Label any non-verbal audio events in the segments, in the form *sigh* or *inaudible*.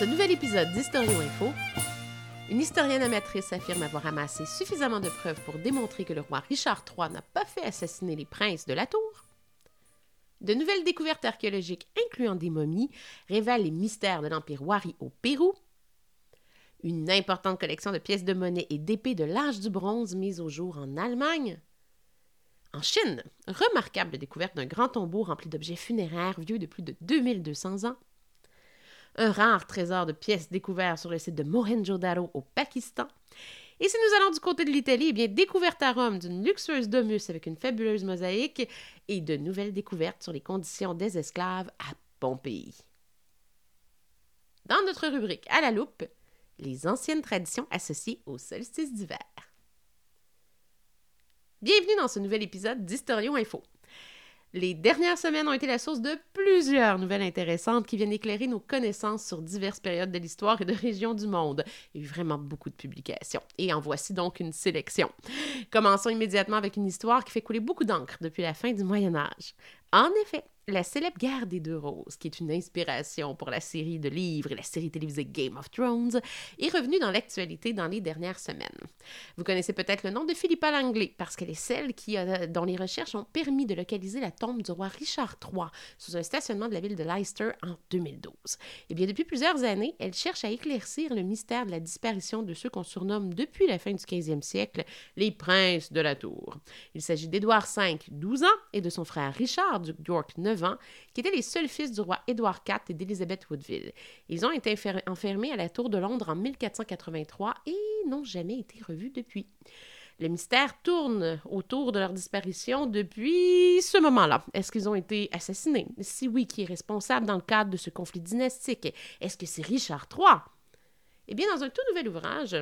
Ce nouvel épisode d'Historion Info, une historienne amatrice affirme avoir amassé suffisamment de preuves pour démontrer que le roi Richard III n'a pas fait assassiner les princes de la tour. De nouvelles découvertes archéologiques, incluant des momies, révèlent les mystères de l'Empire Wari au Pérou. Une importante collection de pièces de monnaie et d'épées de l'âge du bronze mise au jour en Allemagne. En Chine, remarquable découverte d'un grand tombeau rempli d'objets funéraires vieux de plus de 2200 ans un rare trésor de pièces découvert sur le site de Mohenjo-Daro au Pakistan. Et si nous allons du côté de l'Italie, eh bien, découverte à Rome d'une luxueuse domus avec une fabuleuse mosaïque et de nouvelles découvertes sur les conditions des esclaves à Pompéi. Dans notre rubrique À la loupe, les anciennes traditions associées au solstice d'hiver. Bienvenue dans ce nouvel épisode d'Historion Info. Les dernières semaines ont été la source de plusieurs nouvelles intéressantes qui viennent éclairer nos connaissances sur diverses périodes de l'histoire et de régions du monde. Il y a eu vraiment beaucoup de publications. Et en voici donc une sélection. Commençons immédiatement avec une histoire qui fait couler beaucoup d'encre depuis la fin du Moyen Âge. En effet, la célèbre guerre des deux roses, qui est une inspiration pour la série de livres et la série télévisée Game of Thrones, est revenue dans l'actualité dans les dernières semaines. Vous connaissez peut-être le nom de Philippa Langley, parce qu'elle est celle qui, dont les recherches ont permis de localiser la tombe du roi Richard III sous un stationnement de la ville de Leicester en 2012. Eh bien, depuis plusieurs années, elle cherche à éclaircir le mystère de la disparition de ceux qu'on surnomme depuis la fin du 15e siècle les princes de la tour. Il s'agit d'Édouard V, 12 ans, et de son frère Richard, duc York, 9 qui étaient les seuls fils du roi Édouard IV et d'Élisabeth Woodville. Ils ont été enfermés à la Tour de Londres en 1483 et n'ont jamais été revus depuis. Le mystère tourne autour de leur disparition depuis ce moment-là. Est-ce qu'ils ont été assassinés? Si oui, qui est responsable dans le cadre de ce conflit dynastique? Est-ce que c'est Richard III? Eh bien, dans un tout nouvel ouvrage,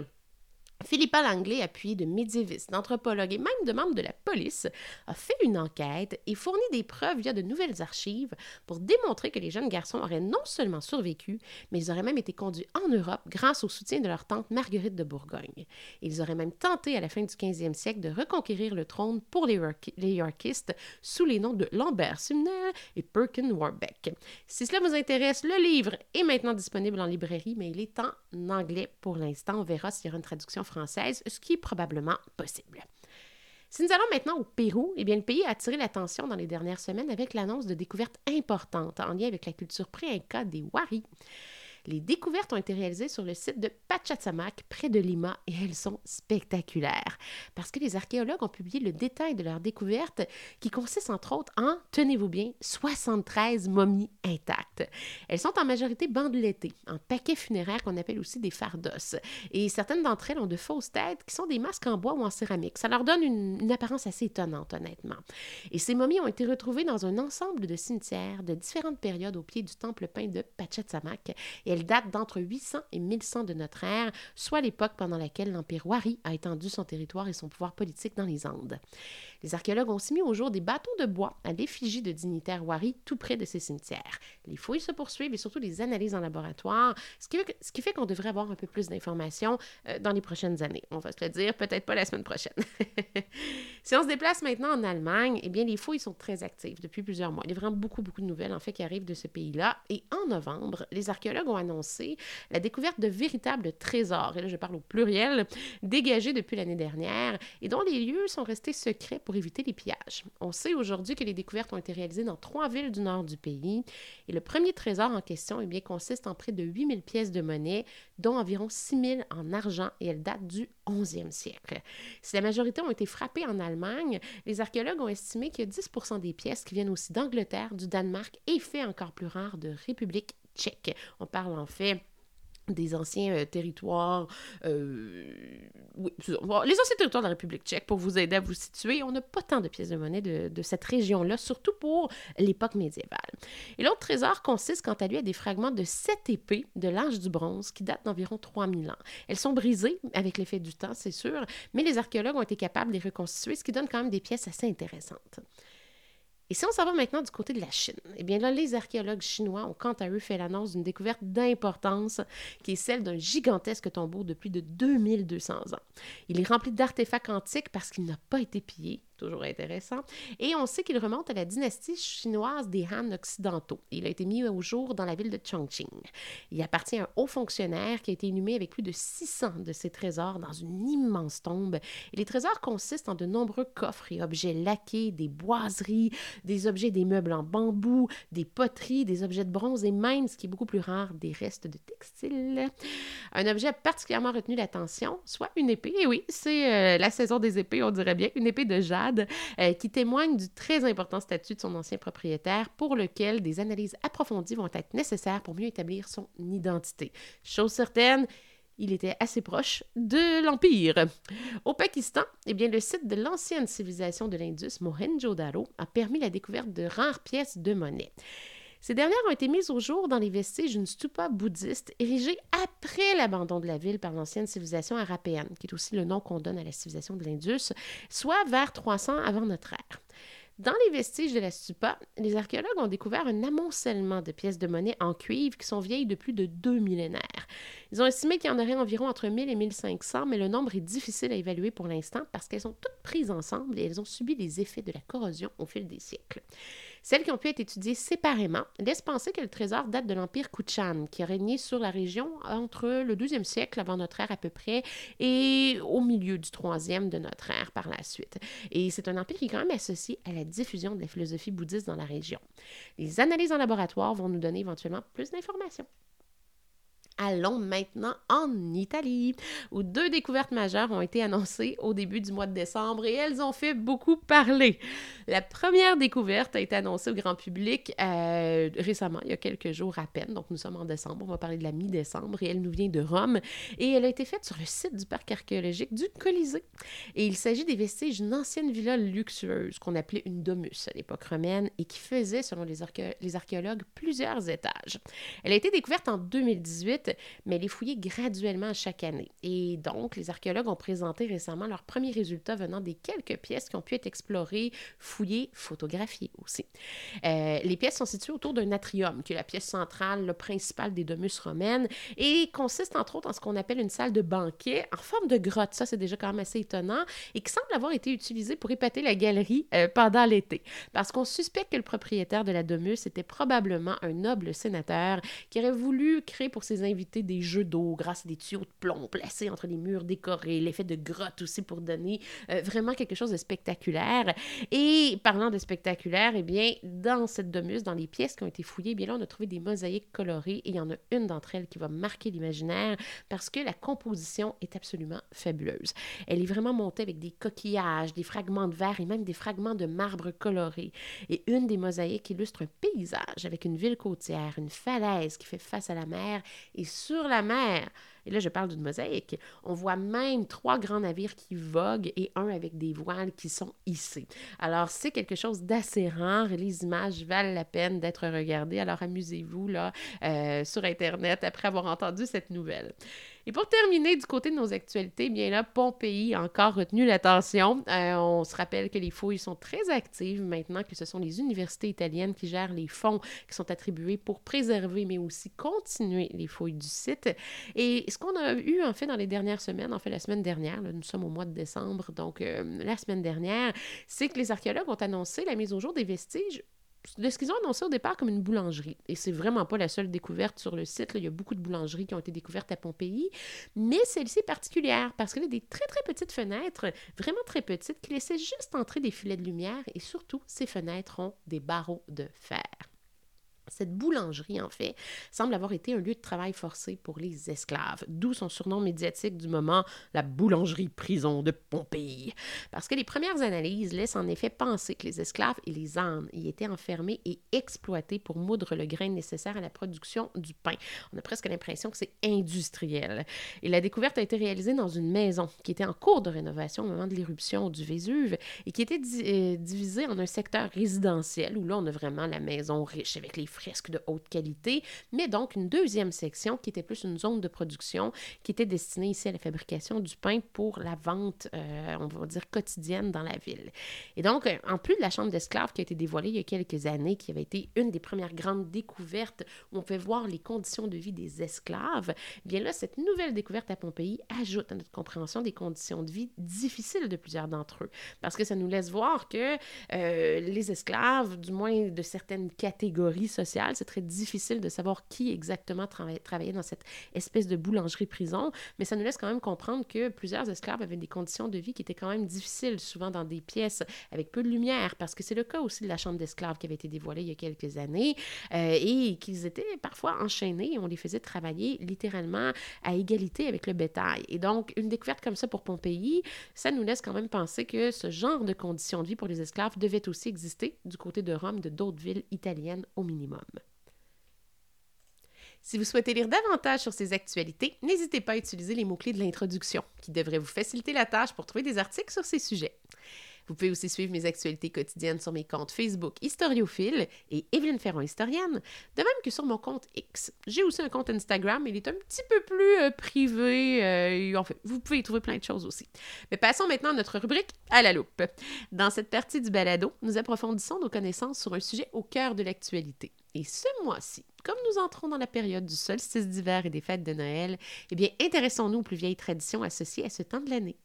Philippa Langley, appuyée de médiévistes, d'anthropologues et même de membres de la police, a fait une enquête et fourni des preuves via de nouvelles archives pour démontrer que les jeunes garçons auraient non seulement survécu, mais ils auraient même été conduits en Europe grâce au soutien de leur tante Marguerite de Bourgogne. Ils auraient même tenté à la fin du 15e siècle de reconquérir le trône pour les, Yorkistes sous les noms de Lambert Sumner et Perkin Warbeck. Si cela vous intéresse, le livre est maintenant disponible en librairie, mais il est en anglais pour l'instant. On verra s'il y aura une traduction française, ce qui est probablement possible. Si nous allons maintenant au Pérou, eh le pays a attiré l'attention dans les dernières semaines avec l'annonce de découvertes importantes en lien avec la culture pré-inca des Wari. Les découvertes ont été réalisées sur le site de Pachacamac, près de Lima, et elles sont spectaculaires parce que les archéologues ont publié le détail de leurs découvertes qui consiste entre autres en, tenez-vous bien, 73 momies intactes. Elles sont en majorité bandelettées, en paquets funéraires qu'on appelle aussi des fardos. Et certaines d'entre elles ont de fausses têtes qui sont des masques en bois ou en céramique. Ça leur donne une, apparence assez étonnante, honnêtement. Et ces momies ont été retrouvées dans un ensemble de cimetières de différentes périodes au pied du temple peint de Pachacamac. Elle date d'entre 800 et 1100 de notre ère, soit l'époque pendant laquelle l'Empire Wari a étendu son territoire et son pouvoir politique dans les Andes. Les archéologues ont aussi mis au jour des bâtons de bois à l'effigie de dignitaires Wari tout près de ces cimetières. Les fouilles se poursuivent et surtout les analyses en laboratoire, ce qui, fait qu'on devrait avoir un peu plus d'informations euh, dans les prochaines années. On va se le dire, peut-être pas la semaine prochaine. *laughs* si on se déplace maintenant en Allemagne, eh bien les fouilles sont très actives depuis plusieurs mois. Il y a vraiment beaucoup, beaucoup de nouvelles en fait qui arrivent de ce pays-là. Et en novembre, les archéologues ont annoncé la découverte de véritables trésors, et là je parle au pluriel, dégagés depuis l'année dernière et dont les lieux sont restés secrets pour éviter les pillages. On sait aujourd'hui que les découvertes ont été réalisées dans trois villes du nord du pays et le premier trésor en question eh bien, consiste en près de 8000 pièces de monnaie, dont environ 6000 en argent et elle date du 11e siècle. Si la majorité ont été frappées en Allemagne, les archéologues ont estimé a 10 des pièces qui viennent aussi d'Angleterre, du Danemark et fait encore plus rare de République tchèque. On parle en fait des anciens euh, territoires, euh, les anciens territoires de la République tchèque, pour vous aider à vous situer, on n'a pas tant de pièces de monnaie de, de cette région-là, surtout pour l'époque médiévale. Et l'autre trésor consiste, quant à lui, à des fragments de sept épées de l'âge du bronze qui datent d'environ 3000 ans. Elles sont brisées avec l'effet du temps, c'est sûr, mais les archéologues ont été capables de les reconstituer, ce qui donne quand même des pièces assez intéressantes. Et si on s'en va maintenant du côté de la Chine, eh bien là, les archéologues chinois ont quant à eux fait l'annonce d'une découverte d'importance qui est celle d'un gigantesque tombeau de plus de 2200 ans. Il est rempli d'artefacts antiques parce qu'il n'a pas été pillé, toujours intéressant. Et on sait qu'il remonte à la dynastie chinoise des Han occidentaux. Il a été mis au jour dans la ville de Chongqing. Il appartient à un haut fonctionnaire qui a été inhumé avec plus de 600 de ses trésors dans une immense tombe. Les trésors consistent en de nombreux coffres et objets laqués, des boiseries, des objets des meubles en bambou, des poteries, des objets de bronze et même, ce qui est beaucoup plus rare, des restes de textiles. Un objet particulièrement retenu l'attention, soit une épée. Et oui, c'est euh, la saison des épées, on dirait bien, une épée de jade euh, qui témoigne du très important statut de son ancien propriétaire pour lequel des analyses approfondies vont être nécessaires pour mieux établir son identité. Chose certaine, il était assez proche de l'Empire. Au Pakistan, eh bien, le site de l'ancienne civilisation de l'Indus, Mohenjo-Daro, a permis la découverte de rares pièces de monnaie. Ces dernières ont été mises au jour dans les vestiges d'une stupa bouddhiste érigée après l'abandon de la ville par l'ancienne civilisation arapéenne, qui est aussi le nom qu'on donne à la civilisation de l'Indus, soit vers 300 avant notre ère. Dans les vestiges de la stupa, les archéologues ont découvert un amoncellement de pièces de monnaie en cuivre qui sont vieilles de plus de deux millénaires. Ils ont estimé qu'il y en aurait environ entre 1000 et 1500, mais le nombre est difficile à évaluer pour l'instant parce qu'elles sont toutes prises ensemble et elles ont subi les effets de la corrosion au fil des siècles. Celles qui ont pu être étudiées séparément laissent penser que le trésor date de l'Empire Kuchan, qui a régné sur la région entre le 12e siècle avant notre ère à peu près et au milieu du 3e de notre ère par la suite. Et c'est un empire qui est quand même associé à la diffusion de la philosophie bouddhiste dans la région. Les analyses en laboratoire vont nous donner éventuellement plus d'informations. Allons maintenant en Italie, où deux découvertes majeures ont été annoncées au début du mois de décembre et elles ont fait beaucoup parler. La première découverte a été annoncée au grand public euh, récemment, il y a quelques jours à peine, donc nous sommes en décembre, on va parler de la mi-décembre, et elle nous vient de Rome, et elle a été faite sur le site du parc archéologique du Colisée. Et il s'agit des vestiges d'une ancienne villa luxueuse qu'on appelait une domus à l'époque romaine et qui faisait, selon les, les archéologues, plusieurs étages. Elle a été découverte en 2018 mais elle est fouillée graduellement chaque année. Et donc, les archéologues ont présenté récemment leurs premiers résultats venant des quelques pièces qui ont pu être explorées, fouillées, photographiées aussi. Euh, les pièces sont situées autour d'un atrium, qui est la pièce centrale, le principal des domus romaines, et consiste entre autres en ce qu'on appelle une salle de banquet en forme de grotte. Ça, c'est déjà quand même assez étonnant, et qui semble avoir été utilisée pour épater la galerie euh, pendant l'été. Parce qu'on suspecte que le propriétaire de la domus était probablement un noble sénateur qui aurait voulu créer pour ses invités des jeux d'eau grâce à des tuyaux de plomb placés entre les murs décorés, l'effet de grotte aussi pour donner euh, vraiment quelque chose de spectaculaire. Et parlant de spectaculaire, eh bien, dans cette domus, dans les pièces qui ont été fouillées, eh bien là, on a trouvé des mosaïques colorées et il y en a une d'entre elles qui va marquer l'imaginaire parce que la composition est absolument fabuleuse. Elle est vraiment montée avec des coquillages, des fragments de verre et même des fragments de marbre colorés. Et une des mosaïques illustre un paysage avec une ville côtière, une falaise qui fait face à la mer et sur la mer. Et là, je parle d'une mosaïque. On voit même trois grands navires qui voguent et un avec des voiles qui sont hissés. Alors, c'est quelque chose d'assez rare. Les images valent la peine d'être regardées. Alors, amusez-vous là euh, sur Internet après avoir entendu cette nouvelle. Et pour terminer, du côté de nos actualités, bien là, Pompéi a encore retenu l'attention. Euh, on se rappelle que les fouilles sont très actives maintenant, que ce sont les universités italiennes qui gèrent les fonds qui sont attribués pour préserver, mais aussi continuer les fouilles du site. Et ce qu'on a eu, en fait, dans les dernières semaines, en fait, la semaine dernière, nous sommes au mois de décembre, donc euh, la semaine dernière, c'est que les archéologues ont annoncé la mise au jour des vestiges de ce qu'ils ont annoncé au départ comme une boulangerie. Et c'est vraiment pas la seule découverte sur le site. Il y a beaucoup de boulangeries qui ont été découvertes à Pompéi, mais celle-ci est particulière parce qu'elle a des très très petites fenêtres, vraiment très petites, qui laissaient juste entrer des filets de lumière et surtout, ces fenêtres ont des barreaux de fer. Cette boulangerie, en fait, semble avoir été un lieu de travail forcé pour les esclaves, d'où son surnom médiatique du moment, la boulangerie-prison de Pompéi. Parce que les premières analyses laissent en effet penser que les esclaves et les ânes y étaient enfermés et exploités pour moudre le grain nécessaire à la production du pain. On a presque l'impression que c'est industriel. Et la découverte a été réalisée dans une maison qui était en cours de rénovation au moment de l'éruption du Vésuve et qui était euh, divisée en un secteur résidentiel où là, on a vraiment la maison riche avec les fresques de haute qualité, mais donc une deuxième section qui était plus une zone de production qui était destinée ici à la fabrication du pain pour la vente, euh, on va dire, quotidienne dans la ville. Et donc, euh, en plus de la chambre d'esclaves qui a été dévoilée il y a quelques années, qui avait été une des premières grandes découvertes où on fait voir les conditions de vie des esclaves, eh bien là, cette nouvelle découverte à Pompéi ajoute à notre compréhension des conditions de vie difficiles de plusieurs d'entre eux, parce que ça nous laisse voir que euh, les esclaves, du moins de certaines catégories sociales, c'est très difficile de savoir qui exactement travaillait dans cette espèce de boulangerie-prison, mais ça nous laisse quand même comprendre que plusieurs esclaves avaient des conditions de vie qui étaient quand même difficiles, souvent dans des pièces avec peu de lumière, parce que c'est le cas aussi de la chambre d'esclaves qui avait été dévoilée il y a quelques années, euh, et qu'ils étaient parfois enchaînés et on les faisait travailler littéralement à égalité avec le bétail. Et donc, une découverte comme ça pour Pompéi, ça nous laisse quand même penser que ce genre de conditions de vie pour les esclaves devait aussi exister du côté de Rome, de d'autres villes italiennes au minimum. Si vous souhaitez lire davantage sur ces actualités, n'hésitez pas à utiliser les mots-clés de l'introduction, qui devraient vous faciliter la tâche pour trouver des articles sur ces sujets. Vous pouvez aussi suivre mes actualités quotidiennes sur mes comptes Facebook Historiophile et Evelyne Ferron Historienne, de même que sur mon compte X. J'ai aussi un compte Instagram, il est un petit peu plus euh, privé. Euh, en fait, vous pouvez y trouver plein de choses aussi. Mais passons maintenant à notre rubrique à la loupe. Dans cette partie du balado, nous approfondissons nos connaissances sur un sujet au cœur de l'actualité. Et ce mois-ci, comme nous entrons dans la période du solstice d'hiver et des fêtes de Noël, eh bien, intéressons-nous aux plus vieilles traditions associées à ce temps de l'année.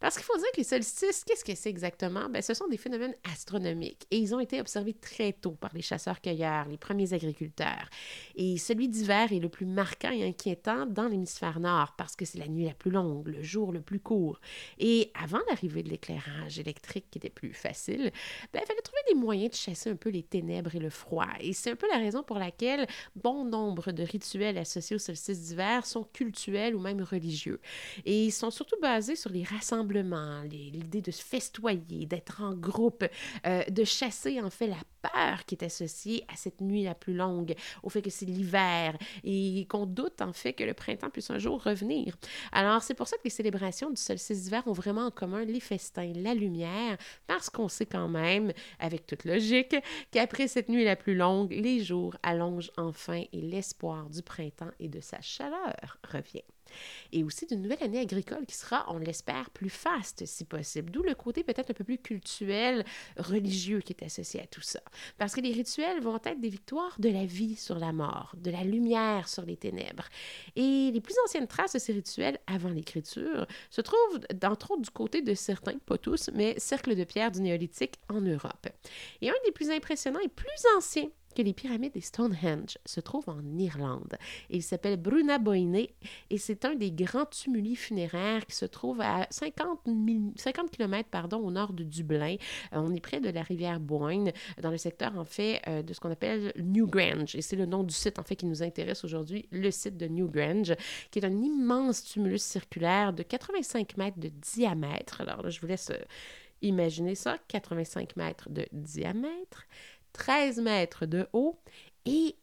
Parce qu'il faut dire que les solstices, qu'est-ce que c'est exactement? Ben, ce sont des phénomènes astronomiques et ils ont été observés très tôt par les chasseurs-cueilleurs, les premiers agriculteurs. Et celui d'hiver est le plus marquant et inquiétant dans l'hémisphère nord parce que c'est la nuit la plus longue, le jour le plus court. Et avant l'arrivée de l'éclairage électrique qui était plus facile, ben, il fallait trouver des moyens de chasser un peu les ténèbres et le froid. Et c'est un peu la raison pour laquelle bon nombre de rituels associés au solstice d'hiver sont cultuels ou même religieux. Et ils sont surtout basés sur les rassemblements l'idée de se festoyer, d'être en groupe, euh, de chasser en fait la peur qui est associée à cette nuit la plus longue, au fait que c'est l'hiver et qu'on doute en fait que le printemps puisse un jour revenir. Alors c'est pour ça que les célébrations du solstice d'hiver ont vraiment en commun les festins, la lumière, parce qu'on sait quand même, avec toute logique, qu'après cette nuit la plus longue, les jours allongent enfin et l'espoir du printemps et de sa chaleur revient et aussi d'une nouvelle année agricole qui sera, on l'espère, plus faste si possible. D'où le côté peut-être un peu plus cultuel, religieux qui est associé à tout ça. Parce que les rituels vont être des victoires de la vie sur la mort, de la lumière sur les ténèbres. Et les plus anciennes traces de ces rituels avant l'écriture se trouvent, d'entre autres, du côté de certains, pas tous, mais cercles de pierre du néolithique en Europe. Et un des plus impressionnants et plus anciens les pyramides des Stonehenge se trouvent en Irlande. il s'appelle Bruna Boiné et c'est un des grands tumuli funéraires qui se trouve à 50, 50 km pardon, au nord de Dublin. Euh, on est près de la rivière Boyne, dans le secteur en fait euh, de ce qu'on appelle Newgrange. Et c'est le nom du site en fait qui nous intéresse aujourd'hui, le site de Newgrange, qui est un immense tumulus circulaire de 85 mètres de diamètre. Alors là, je vous laisse euh, imaginer ça, 85 mètres de diamètre. 13 mètres de haut et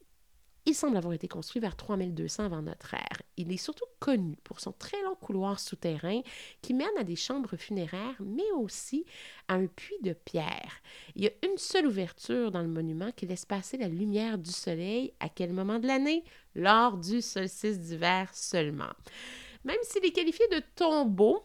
il semble avoir été construit vers 3200 avant notre ère. Il est surtout connu pour son très long couloir souterrain qui mène à des chambres funéraires, mais aussi à un puits de pierre. Il y a une seule ouverture dans le monument qui laisse passer la lumière du soleil. À quel moment de l'année? Lors du solstice d'hiver seulement. Même s'il est qualifié de tombeau,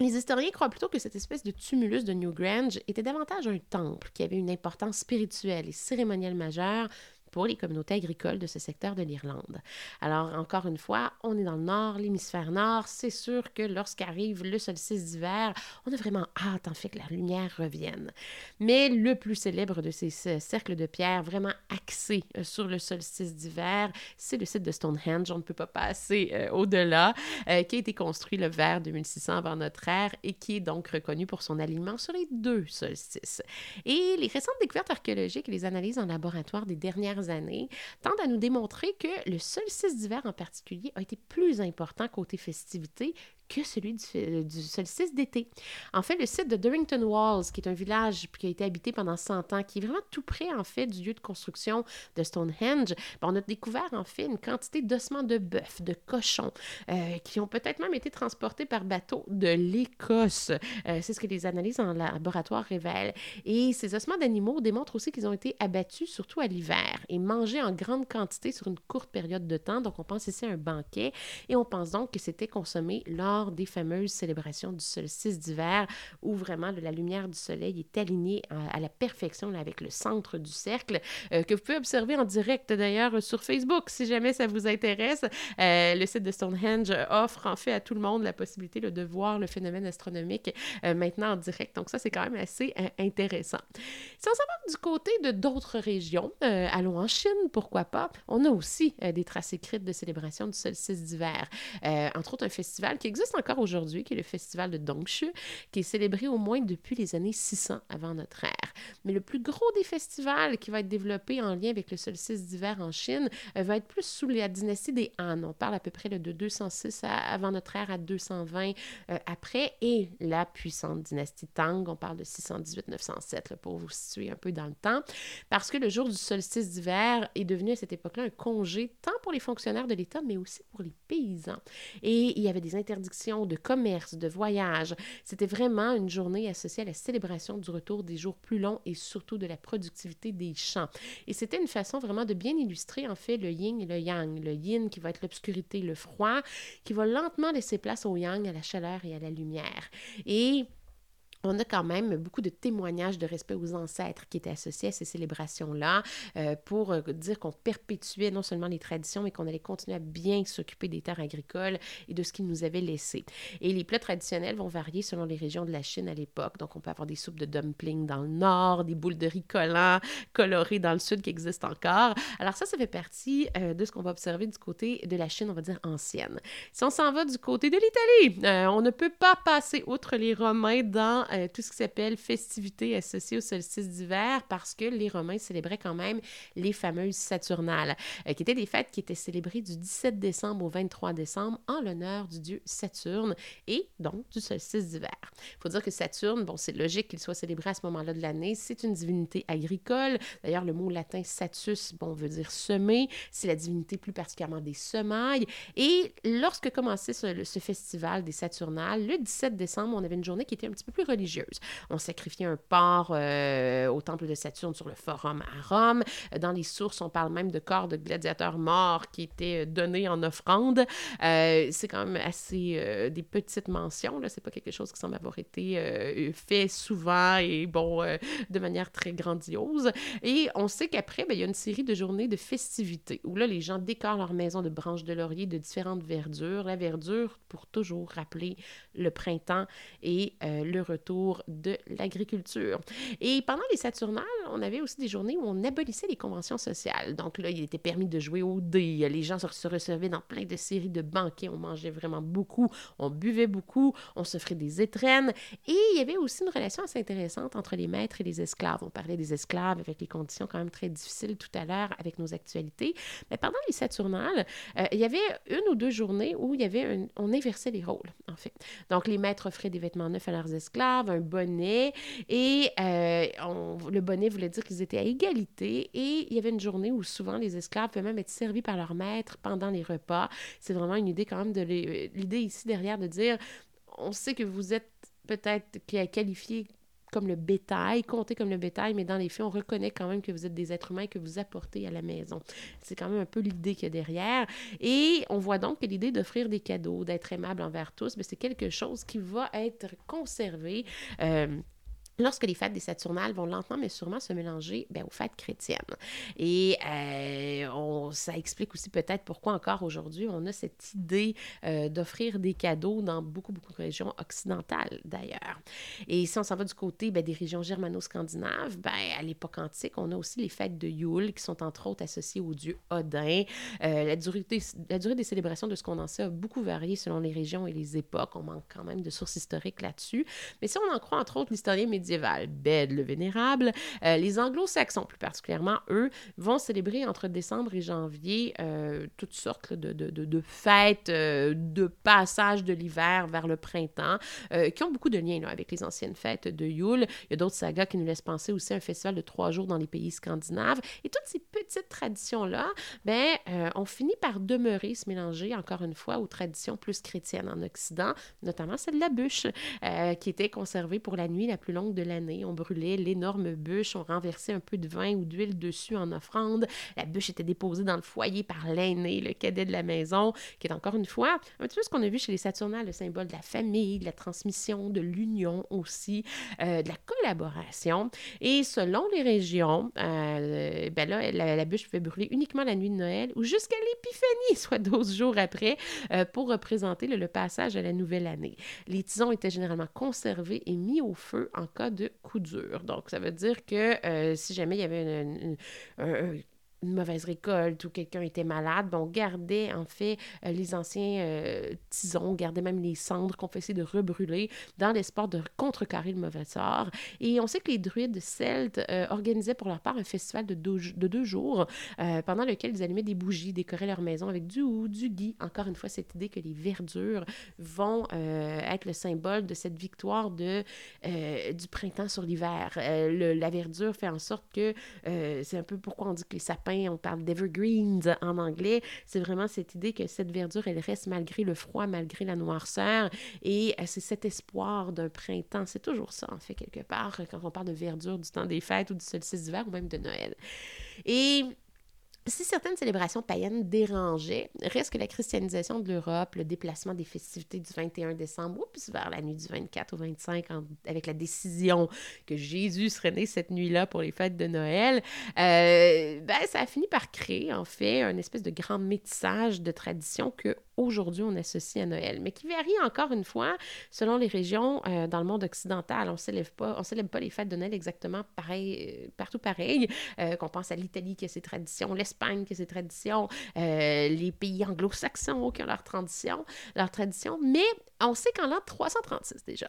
les historiens croient plutôt que cette espèce de tumulus de Newgrange était davantage un temple qui avait une importance spirituelle et cérémonielle majeure pour les communautés agricoles de ce secteur de l'Irlande. Alors, encore une fois, on est dans le nord, l'hémisphère nord. C'est sûr que lorsqu'arrive le solstice d'hiver, on a vraiment hâte, en fait, que la lumière revienne. Mais le plus célèbre de ces cercles de pierre vraiment axés euh, sur le solstice d'hiver, c'est le site de Stonehenge. On ne peut pas passer euh, au-delà, euh, qui a été construit le vers 2600 avant notre ère et qui est donc reconnu pour son alignement sur les deux solstices. Et les récentes découvertes archéologiques et les analyses en laboratoire des dernières années tendent à nous démontrer que le solstice d'hiver en particulier a été plus important côté festivité que celui du, du solstice d'été. En fait, le site de Durrington Walls, qui est un village qui a été habité pendant 100 ans, qui est vraiment tout près, en fait, du lieu de construction de Stonehenge, ben, on a découvert, en fait, une quantité d'ossements de bœuf, de cochons, euh, qui ont peut-être même été transportés par bateau de l'Écosse. Euh, c'est ce que les analyses en laboratoire révèlent. Et ces ossements d'animaux démontrent aussi qu'ils ont été abattus, surtout à l'hiver, et mangés en grande quantité sur une courte période de temps. Donc, on pense ici à un banquet, et on pense donc que c'était consommé lors des fameuses célébrations du solstice d'hiver, où vraiment la lumière du soleil est alignée à, la perfection avec le centre du cercle, euh, que vous pouvez observer en direct d'ailleurs sur Facebook si jamais ça vous intéresse. Euh, le site de Stonehenge offre en fait à tout le monde la possibilité de voir le phénomène astronomique euh, maintenant en direct. Donc ça, c'est quand même assez intéressant. Si on s'en du côté de d'autres régions, allons en Chine, pourquoi pas, on a aussi des traces écrites de célébration du solstice d'hiver. entre autres, un festival qui existe encore aujourd'hui, qui est le festival de Dongshu, qui est célébré au moins depuis les années 600 avant notre ère. Mais le plus gros des festivals qui va être développé en lien avec le solstice d'hiver en Chine euh, va être plus sous la dynastie des Han. On parle à peu près de 206 avant notre ère à 220 euh, après. Et la puissante dynastie Tang, on parle de 618-907 pour vous situer un peu dans le temps. Parce que le jour du solstice d'hiver est devenu à cette époque-là un congé tant pour les fonctionnaires de l'État, mais aussi pour les paysans. Et il y avait des interdictions de commerce, de voyage. C'était vraiment une journée associée à la célébration du retour des jours plus longs et surtout de la productivité des champs. Et c'était une façon vraiment de bien illustrer en fait le yin et le yang. Le yin qui va être l'obscurité, le froid, qui va lentement laisser place au yang, à la chaleur et à la lumière. Et on a quand même beaucoup de témoignages de respect aux ancêtres qui étaient associés à ces célébrations-là euh, pour euh, dire qu'on perpétuait non seulement les traditions, mais qu'on allait continuer à bien s'occuper des terres agricoles et de ce qu'ils nous avaient laissé. Et les plats traditionnels vont varier selon les régions de la Chine à l'époque. Donc, on peut avoir des soupes de dumplings dans le nord, des boules de riz collant colorées dans le sud qui existent encore. Alors ça, ça fait partie euh, de ce qu'on va observer du côté de la Chine, on va dire ancienne. Si on s'en va du côté de l'Italie, on ne peut pas passer outre les Romains dans euh, tout ce qui s'appelle festivités associées au solstice d'hiver parce que les Romains célébraient quand même les fameuses Saturnales, euh, qui étaient des fêtes qui étaient célébrées du 17 décembre au 23 décembre en l'honneur du dieu Saturne et donc du solstice d'hiver. Il faut dire que Saturne, bon, c'est logique qu'il soit célébré à ce moment-là de l'année, c'est une divinité agricole. D'ailleurs, le mot latin satus, bon, veut dire semer, c'est la divinité plus particulièrement des semailles. Et lorsque commençait ce, ce festival des Saturnales, le 17 décembre, on avait une journée qui était un petit peu plus religieuse on sacrifiait un porc euh, au temple de Saturne sur le forum à Rome. Dans les sources, on parle même de corps de gladiateurs morts qui étaient euh, donnés en offrande. Euh, c'est quand même assez des petites mentions. Là. C'est pas quelque chose qui semble avoir été fait souvent et bon, de manière très grandiose. Et on sait qu'après, ben, il y a une série de journées de festivités où là, les gens décorent leur maison de branches de laurier de différentes verdures. La verdure pour toujours rappeler le printemps et le retour de l'agriculture. Et pendant les Saturnales, on avait aussi des journées où on abolissait les conventions sociales. Donc là, il était permis de jouer au dé. Les gens se recevaient dans plein de séries de banquets. On mangeait vraiment beaucoup, on buvait beaucoup, on se ferait des étrennes. Et il y avait aussi une relation assez intéressante entre les maîtres et les esclaves. On parlait des esclaves avec les conditions quand même très difficiles tout à l'heure avec nos actualités. Mais pendant les Saturnales, euh, il y avait une ou deux journées où il y avait on inversait les rôles, en fait. Donc les maîtres offraient des vêtements neufs à leurs esclaves, un bonnet. Et euh, le bonnet voulait dire qu'ils étaient à égalité. Et il y avait une journée où souvent les esclaves pouvaient même être servis par leur maître pendant les repas. C'est vraiment une idée quand même de l'idée ici derrière de dire, on sait que vous êtes peut-être qualifié comme le bétail, compté comme le bétail, mais dans les faits, on reconnaît quand même que vous êtes des êtres humains que vous apportez à la maison. C'est quand même un peu l'idée qu'il y a derrière. Et on voit donc que l'idée d'offrir des cadeaux, d'être aimable envers tous, ben, c'est quelque chose qui va être conservé. Euh, lorsque les fêtes des Saturnales vont lentement mais sûrement se mélanger ben, aux fêtes chrétiennes. Et euh, ça explique aussi peut-être pourquoi encore aujourd'hui on a cette idée euh, d'offrir des cadeaux dans beaucoup, beaucoup de régions occidentales d'ailleurs. Et si on s'en va du côté ben, des régions germano-scandinaves, ben, à l'époque antique, on a aussi les fêtes de Yule qui sont entre autres associées au dieu Odin. Euh, la, durée des, la durée des célébrations de ce qu'on en sait a beaucoup varié selon les régions et les époques. On manque quand même de sources historiques là-dessus. Mais si on en croit entre autres l'historien Bède le Vénérable. Euh, les anglo-saxons, plus particulièrement, eux, vont célébrer entre décembre et janvier euh, toutes sortes de, fêtes, euh, de passage de l'hiver vers le printemps, qui ont beaucoup de liens avec les anciennes fêtes de Yule. Il y a d'autres sagas qui nous laissent penser aussi à un festival de trois jours dans les pays scandinaves. Et toutes ces petites traditions-là, ben, on finit par demeurer, se mélanger, encore une fois, aux traditions plus chrétiennes en Occident, notamment celle de la bûche, qui était conservée pour la nuit la plus longue de l'année. On brûlait l'énorme bûche, on renversait un peu de vin ou d'huile dessus en offrande. La bûche était déposée dans le foyer par l'aîné, le cadet de la maison, qui est encore une fois un petit peu ce qu'on a vu chez les Saturnales, le symbole de la famille, de la transmission, de l'union aussi, euh, de la collaboration. Et selon les régions, euh, ben là, la, bûche pouvait brûler uniquement la nuit de Noël ou jusqu'à l'Épiphanie, *laughs* soit 12 jours après, euh, pour représenter le, passage à la nouvelle année. Les tisons étaient généralement conservés et mis au feu en de coup dur. Donc, ça veut dire que euh, si jamais il y avait une mauvaise récolte ou quelqu'un était malade, bon, on gardait en fait euh, les anciens euh, tisons, on gardait même les cendres qu'on faisait de rebrûler dans l'espoir de contrecarrer le mauvais sort. Et on sait que les druides celtes euh, organisaient pour leur part un festival de deux, de deux jours pendant lequel ils allumaient des bougies, décoraient leur maison avec du ou du gui. Encore une fois, cette idée que les verdures vont être le symbole de cette victoire de, du printemps sur l'hiver. la verdure fait en sorte que c'est un peu pourquoi on dit que les sapins on parle d'evergreens en anglais. C'est vraiment cette idée que cette verdure, elle reste malgré le froid, malgré la noirceur. Et euh, c'est cet espoir d'un printemps. C'est toujours ça, en fait, quelque part, quand on parle de verdure du temps des fêtes ou du solstice d'hiver ou même de Noël. Et si certaines célébrations païennes dérangeaient, reste que la christianisation de l'Europe, le déplacement des festivités du 21 décembre, oups, vers la nuit du 24 au 25, avec la décision que Jésus serait né cette nuit-là pour les fêtes de Noël, euh, ben, ça a fini par créer, en fait, un espèce de grand métissage de traditions que aujourd'hui on associe à Noël, mais qui varie encore une fois selon les régions euh, dans le monde occidental. On célèbre pas, on célèbre pas les fêtes de Noël exactement pareil, euh, partout pareil. Euh, qu'on pense à l'Italie qui a ses traditions, l'Espagne qui a ses traditions, les pays anglo-saxons qui ont leurs traditions, leurs traditions, mais on sait qu'en l'an 336 déjà,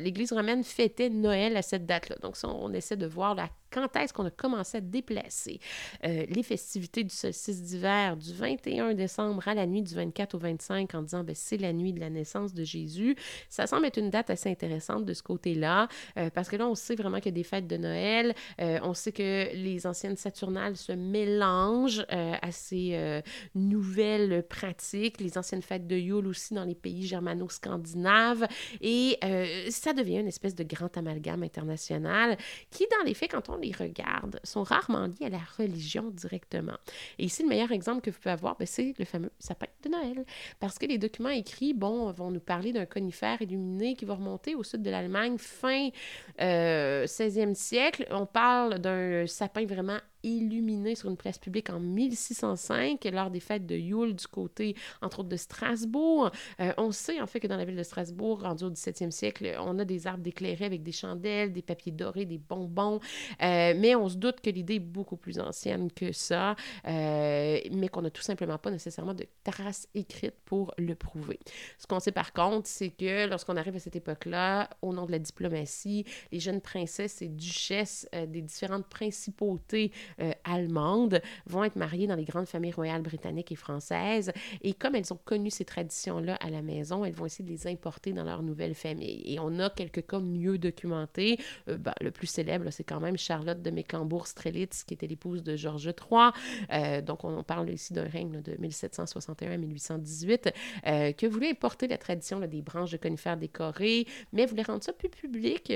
l'Église romaine fêtait Noël à cette date-là. Donc on essaie de voir la quand est-ce qu'on a commencé à déplacer euh, les festivités du solstice d'hiver du 21 décembre à la nuit du 24 au 25 en disant ben, c'est la nuit de la naissance de Jésus. Ça semble être une date assez intéressante de ce côté-là euh, parce que là, on sait vraiment qu'il y a des fêtes de Noël. Euh, on sait que les anciennes Saturnales se mélangent à ces nouvelles pratiques. Les anciennes fêtes de Yule aussi dans les pays germano-scandinaves. Et ça devient une espèce de grand amalgame international qui, dans les faits, quand on les regarde sont rarement liés à la religion directement. Et ici, le meilleur exemple que vous pouvez avoir, ben, c'est le fameux sapin de Noël. Parce que les documents écrits, bon, vont nous parler d'un conifère illuminé qui va remonter au sud de l'Allemagne fin 16e euh, siècle. On parle d'un sapin vraiment illuminé sur une place publique en 1605 lors des fêtes de Yule du côté, entre autres, de Strasbourg. Euh, on sait en fait que dans la ville de Strasbourg, rendu au 17e siècle, on a des arbres déclairés avec des chandelles, des papiers dorés, des bonbons, euh, mais on se doute que l'idée est beaucoup plus ancienne que ça, euh, mais qu'on n'a tout simplement pas nécessairement de traces écrites pour le prouver. Ce qu'on sait par contre, c'est que lorsqu'on arrive à cette époque-là, au nom de la diplomatie, les jeunes princesses et duchesses des différentes principautés euh, allemandes vont être mariées dans les grandes familles royales britanniques et françaises. Et comme elles ont connu ces traditions-là à la maison, elles vont essayer de les importer dans leur nouvelle famille. Et on a quelques cas mieux documentés. Euh, ben, le plus célèbre, c'est quand même Charlotte de Mecklembourg-Strelitz, qui était l'épouse de Georges III. Euh, donc, on, parle ici d'un règne de 1761 à 1818, que voulait importer la tradition des branches de conifères décorées, mais voulait rendre ça plus public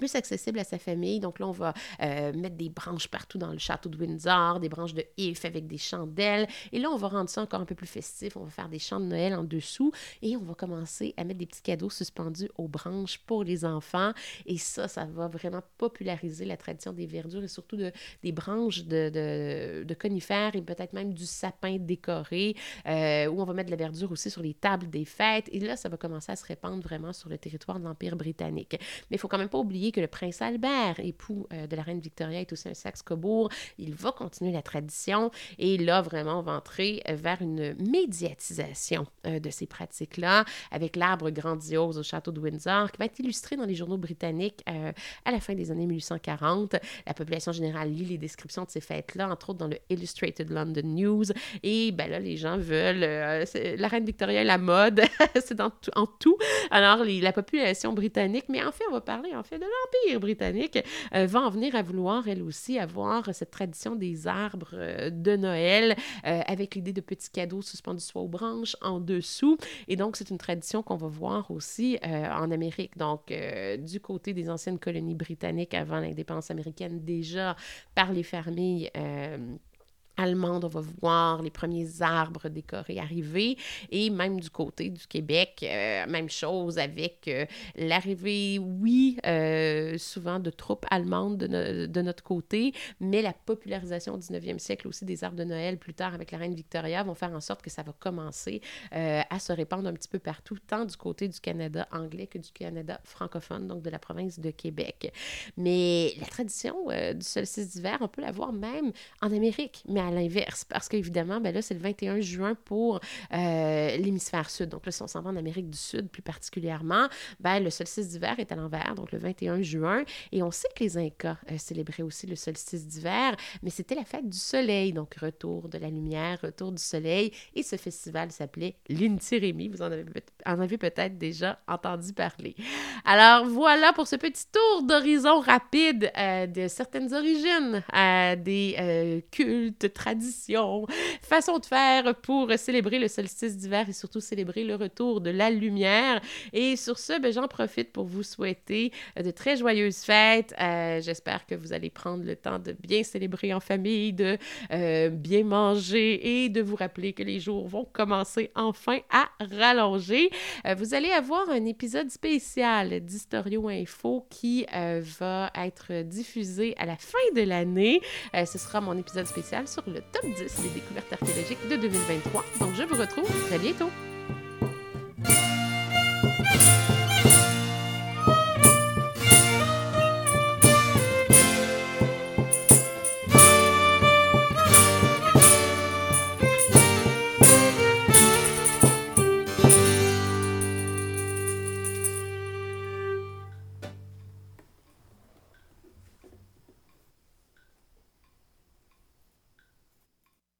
plus accessible à sa famille. Donc là, on va euh, mettre des branches partout dans le château de Windsor, des branches de if avec des chandelles. Et là, on va rendre ça encore un peu plus festif. On va faire des chants de Noël en dessous et on va commencer à mettre des petits cadeaux suspendus aux branches pour les enfants. Et ça, ça va vraiment populariser la tradition des verdures et surtout de, des branches de, de, conifères et peut-être même du sapin décoré, euh, où on va mettre de la verdure aussi sur les tables des fêtes. Et là, ça va commencer à se répandre vraiment sur le territoire de l'Empire britannique. Mais il faut quand même pas oublier que le prince Albert, époux de la reine Victoria, est aussi un Saxe-Cobourg. Il va continuer la tradition et là, vraiment, on va entrer vers une médiatisation de ces pratiques-là avec l'arbre grandiose au château de Windsor qui va être illustré dans les journaux britanniques à la fin des années 1840. La population générale lit les descriptions de ces fêtes-là, entre autres dans le Illustrated London News. Et ben là, les gens veulent. Euh, la reine Victoria la mode, *laughs* c'est en tout. Alors, la population britannique, mais en fait, on va parler en fait de l'Empire britannique, euh, va en venir à vouloir, elle aussi, avoir cette tradition des arbres euh, de Noël avec l'idée de petits cadeaux suspendus soit aux branches, en dessous. Et donc, c'est une tradition qu'on va voir aussi en Amérique. Donc, du côté des anciennes colonies britanniques avant l'indépendance américaine, déjà par les familles allemande, on va voir les premiers arbres décorés arriver. Et même du côté du Québec, euh, même chose avec euh, l'arrivée, oui, euh, souvent de troupes allemandes de, de, notre côté, mais la popularisation au 19e siècle aussi des arbres de Noël plus tard avec la reine Victoria vont faire en sorte que ça va commencer à se répandre un petit peu partout, tant du côté du Canada anglais que du Canada francophone, donc de la province de Québec. Mais la tradition du solstice d'hiver, on peut la voir même en Amérique, mais à l'inverse, parce qu'évidemment, ben là, c'est le 21 juin pour euh, l'hémisphère sud. Donc là, si on s'en va en Amérique du Sud plus particulièrement, ben, le solstice d'hiver est à l'envers, donc le 21 juin. Et on sait que les Incas euh, célébraient aussi le solstice d'hiver, mais c'était la fête du soleil, donc retour de la lumière, retour du soleil. Et ce festival s'appelait l'Intirimi. Vous en avez, en avez peut-être déjà entendu parler. Alors voilà pour ce petit tour d'horizon rapide euh, de certaines origines des cultes tradition, façon de faire pour célébrer le solstice d'hiver et surtout célébrer le retour de la lumière. Et sur ce, ben, j'en profite pour vous souhaiter euh, de très joyeuses fêtes. Euh, j'espère que vous allez prendre le temps de bien célébrer en famille, de euh, bien manger et de vous rappeler que les jours vont commencer enfin à rallonger. vous allez avoir un épisode spécial d'Historio Info qui va être diffusé à la fin de l'année. ce sera mon épisode spécial le top 10 des découvertes archéologiques de 2023. Donc, je vous retrouve très bientôt.